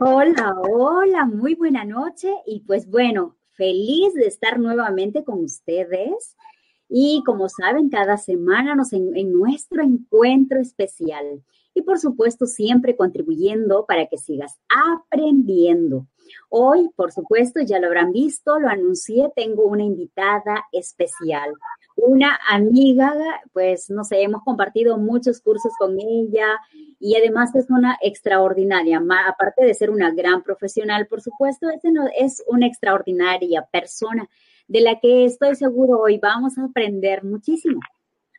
Hola, hola, muy buena noche y pues bueno, feliz de estar nuevamente con ustedes. Y como saben, cada semana nos en, en, nuestro encuentro especial. Y por supuesto, siempre contribuyendo para que sigas aprendiendo. Hoy, por supuesto, ya lo habrán visto, lo anuncié, tengo una invitada especial una amiga, pues no sé, hemos compartido muchos cursos con ella y además es una extraordinaria, aparte de ser una gran profesional, por supuesto, es una extraordinaria persona de la que estoy seguro hoy vamos a aprender muchísimo.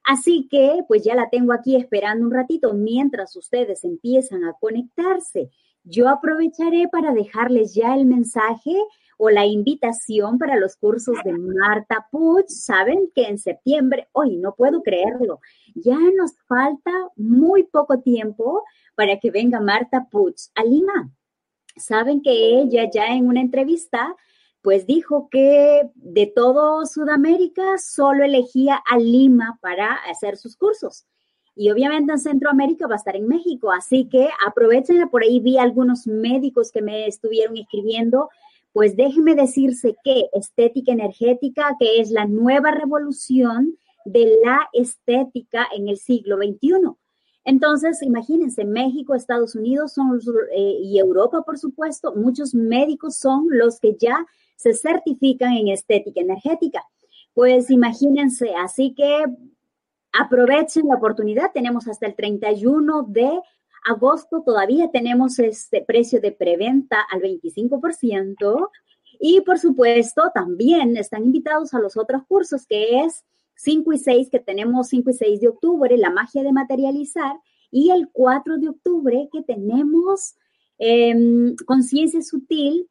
Así que, pues ya la tengo aquí esperando un ratito mientras ustedes empiezan a conectarse. Yo aprovecharé para dejarles ya el mensaje o la invitación para los cursos de Marta Puch. Saben que en septiembre, hoy no puedo creerlo, ya nos falta muy poco tiempo para que venga Marta Puch a Lima. Saben que ella ya en una entrevista pues dijo que de todo Sudamérica solo elegía a Lima para hacer sus cursos. Y obviamente en Centroamérica va a estar en México, así que aprovechenla. Por ahí vi algunos médicos que me estuvieron escribiendo pues déjeme decirse que estética energética, que es la nueva revolución de la estética en el siglo XXI. Entonces, imagínense, México, Estados Unidos eh, y Europa, por supuesto, muchos médicos son los que ya se certifican en estética energética. Pues imagínense, así que aprovechen la oportunidad. Tenemos hasta el 31 de agosto todavía tenemos este precio de preventa al 25%. Y por supuesto, también están invitados a los otros cursos, que es 5 y 6, que tenemos 5 y 6 de octubre, la magia de materializar, y el 4 de octubre, que tenemos eh, conciencia sutil,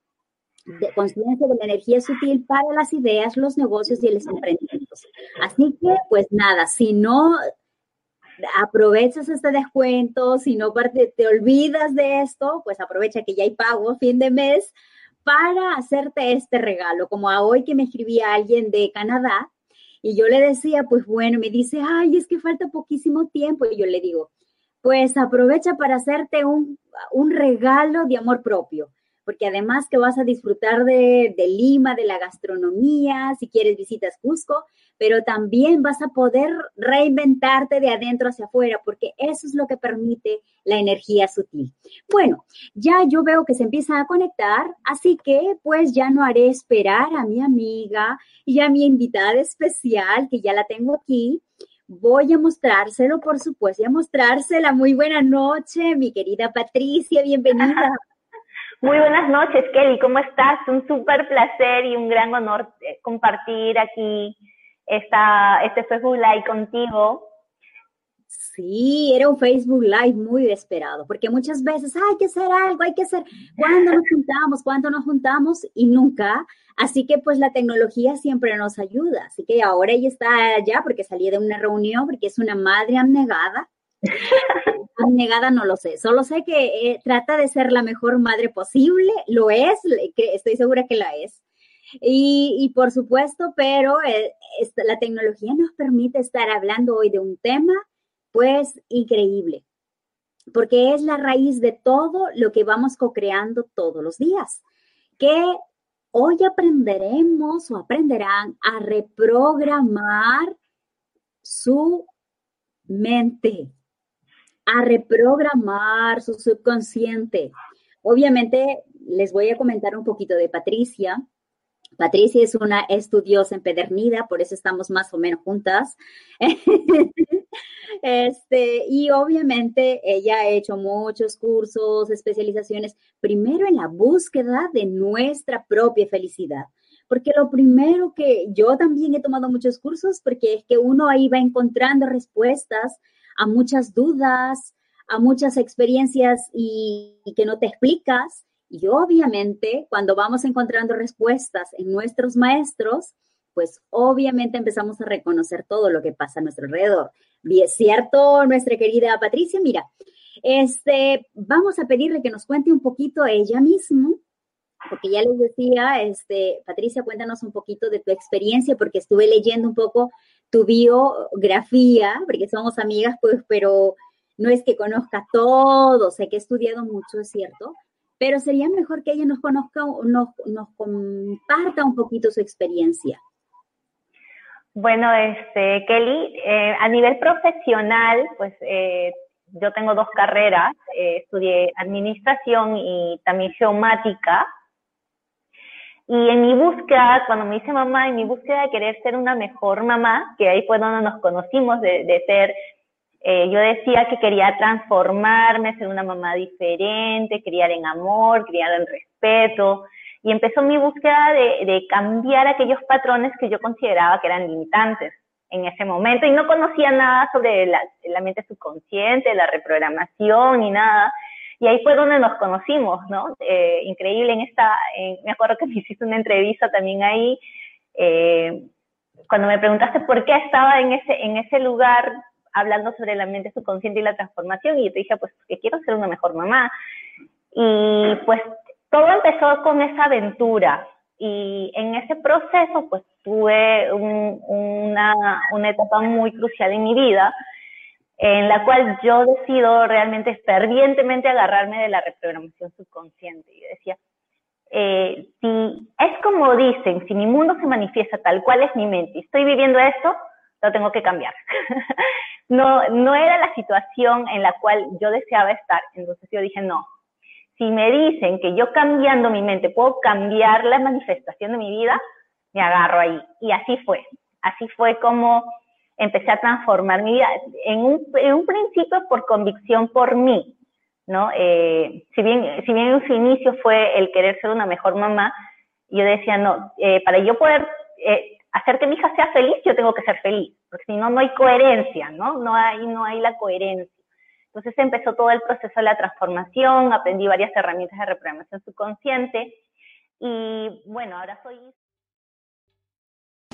conciencia de la energía sutil para las ideas, los negocios y los emprendimientos. Así que, pues nada, si no aprovechas este descuento, si no te olvidas de esto, pues aprovecha que ya hay pago fin de mes para hacerte este regalo, como a hoy que me escribía alguien de Canadá y yo le decía, pues bueno, me dice, ay, es que falta poquísimo tiempo y yo le digo, pues aprovecha para hacerte un, un regalo de amor propio porque además que vas a disfrutar de, Lima, de la gastronomía, si quieres visitas Cusco, pero también vas a poder reinventarte de adentro hacia afuera, porque eso es lo que permite la energía sutil. Bueno, ya yo veo que se empieza a conectar, así que pues ya no haré esperar a mi amiga y a mi invitada especial, que ya la tengo aquí. Voy a mostrárselo, por supuesto, y a mostrársela. Muy buena noche, mi querida Patricia, bienvenida. Muy buenas noches, Kelly, ¿cómo estás? Un súper placer y un gran honor eh, compartir aquí esta, este Facebook Live contigo. Sí, era un Facebook Live muy esperado, porque muchas veces hay que hacer algo, hay que hacer, ¿cuándo nos juntamos? ¿Cuándo nos juntamos? Y nunca. Así que pues la tecnología siempre nos ayuda. Así que ahora ella está allá porque salí de una reunión, porque es una madre abnegada Negada no lo sé, solo sé que eh, trata de ser la mejor madre posible, lo es, estoy segura que la es. Y, y por supuesto, pero eh, la tecnología nos permite estar hablando hoy de un tema, pues, increíble, porque es la raíz de todo lo que vamos co-creando todos los días, que hoy aprenderemos o aprenderán a reprogramar su mente a reprogramar su subconsciente. Obviamente, les voy a comentar un poquito de Patricia. Patricia es una estudiosa empedernida, por eso estamos más o menos juntas. este, y obviamente ella ha hecho muchos cursos, especializaciones, primero en la búsqueda de nuestra propia felicidad. Porque lo primero que yo también he tomado muchos cursos, porque es que uno ahí va encontrando respuestas a muchas dudas, a muchas experiencias y, que no te explicas. Y obviamente, cuando vamos encontrando respuestas en nuestros maestros, pues obviamente empezamos a reconocer todo lo que pasa a nuestro alrededor. Bien, ¿cierto, nuestra querida Patricia? Mira, este, vamos a pedirle que nos cuente un poquito ella misma, porque ya les decía, este, Patricia, cuéntanos un poquito de tu experiencia, porque estuve leyendo un poco tu biografía, porque somos amigas, pues, pero no es que conozca todo, sé que he estudiado mucho, es cierto, pero sería mejor que ella nos conozca, nos, nos comparta un poquito su experiencia. Bueno, este, Kelly, eh, a nivel profesional, pues eh, yo tengo dos carreras, eh, estudié administración y también geomática. Y en mi búsqueda, cuando me hice mamá, en mi búsqueda de querer ser una mejor mamá, que ahí fue donde nos conocimos, de, ser eh, yo decía que quería transformarme, ser una mamá diferente, criar en amor, criar en respeto. Y empezó mi búsqueda de, cambiar aquellos patrones que yo consideraba que eran limitantes en ese momento. Y no conocía nada sobre la, mente subconsciente, la reprogramación ni nada. Y ahí fue donde nos conocimos, ¿no? Eh, increíble en esta, me acuerdo que me hiciste una entrevista también ahí. Eh, cuando me preguntaste por qué estaba en ese, en ese lugar hablando sobre la mente subconsciente y la transformación y yo te dije, pues que quiero ser una mejor mamá. Y pues todo empezó con esa aventura y en ese proceso pues tuve una, una etapa muy crucial en mi vida en la cual yo decido realmente fervientemente agarrarme de la reprogramación subconsciente. Y decía, eh, si es como dicen, si mi mundo se manifiesta tal cual es mi mente y estoy viviendo esto, lo tengo que cambiar. no, no era la situación en la cual yo deseaba estar. Entonces yo dije, no, si me dicen que yo cambiando mi mente puedo cambiar la manifestación de mi vida, me agarro ahí. Y así fue. Así fue como empecé a transformar mi vida. En un, principio por convicción por mí, ¿no? Eh, si, bien, si bien en su inicio fue el querer ser una mejor mamá, yo decía, no, eh, para yo poder eh, hacer que mi hija sea feliz, yo tengo que ser feliz, porque si no, no hay coherencia, ¿no? No hay, no hay la coherencia. Entonces empezó todo el proceso de la transformación, aprendí varias herramientas de reprogramación subconsciente y bueno, ahora soy...